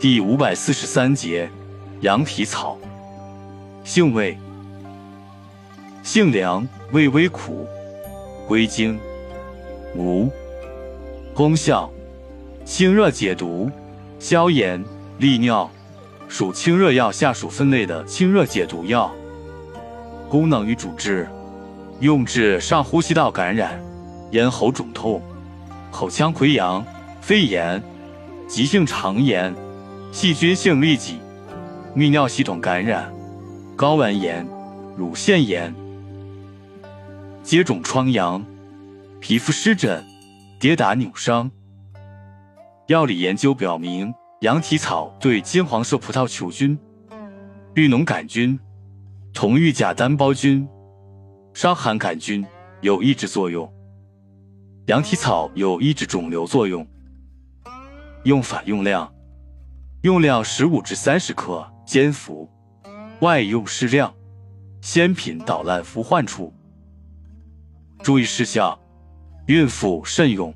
第五百四十三节，羊蹄草。性味：性凉，味微苦，归经：无。功效：清热解毒、消炎、利尿，属清热药下属分类的清热解毒药。功能与主治：用治上呼吸道感染、咽喉肿痛、口腔溃疡、肺炎、急性肠炎。细菌性痢疾、泌尿系统感染、睾丸炎、乳腺炎、接种疮疡、皮肤湿疹、跌打扭伤。药理研究表明，羊蹄草对金黄色葡萄球菌、绿脓杆菌、同玉甲单胞菌、伤寒杆菌有抑制作用。羊蹄草有抑制肿瘤作用。用法用量。用量十五至三十克，煎服，外用适量。鲜品捣烂敷患处。注意事项：孕妇慎用。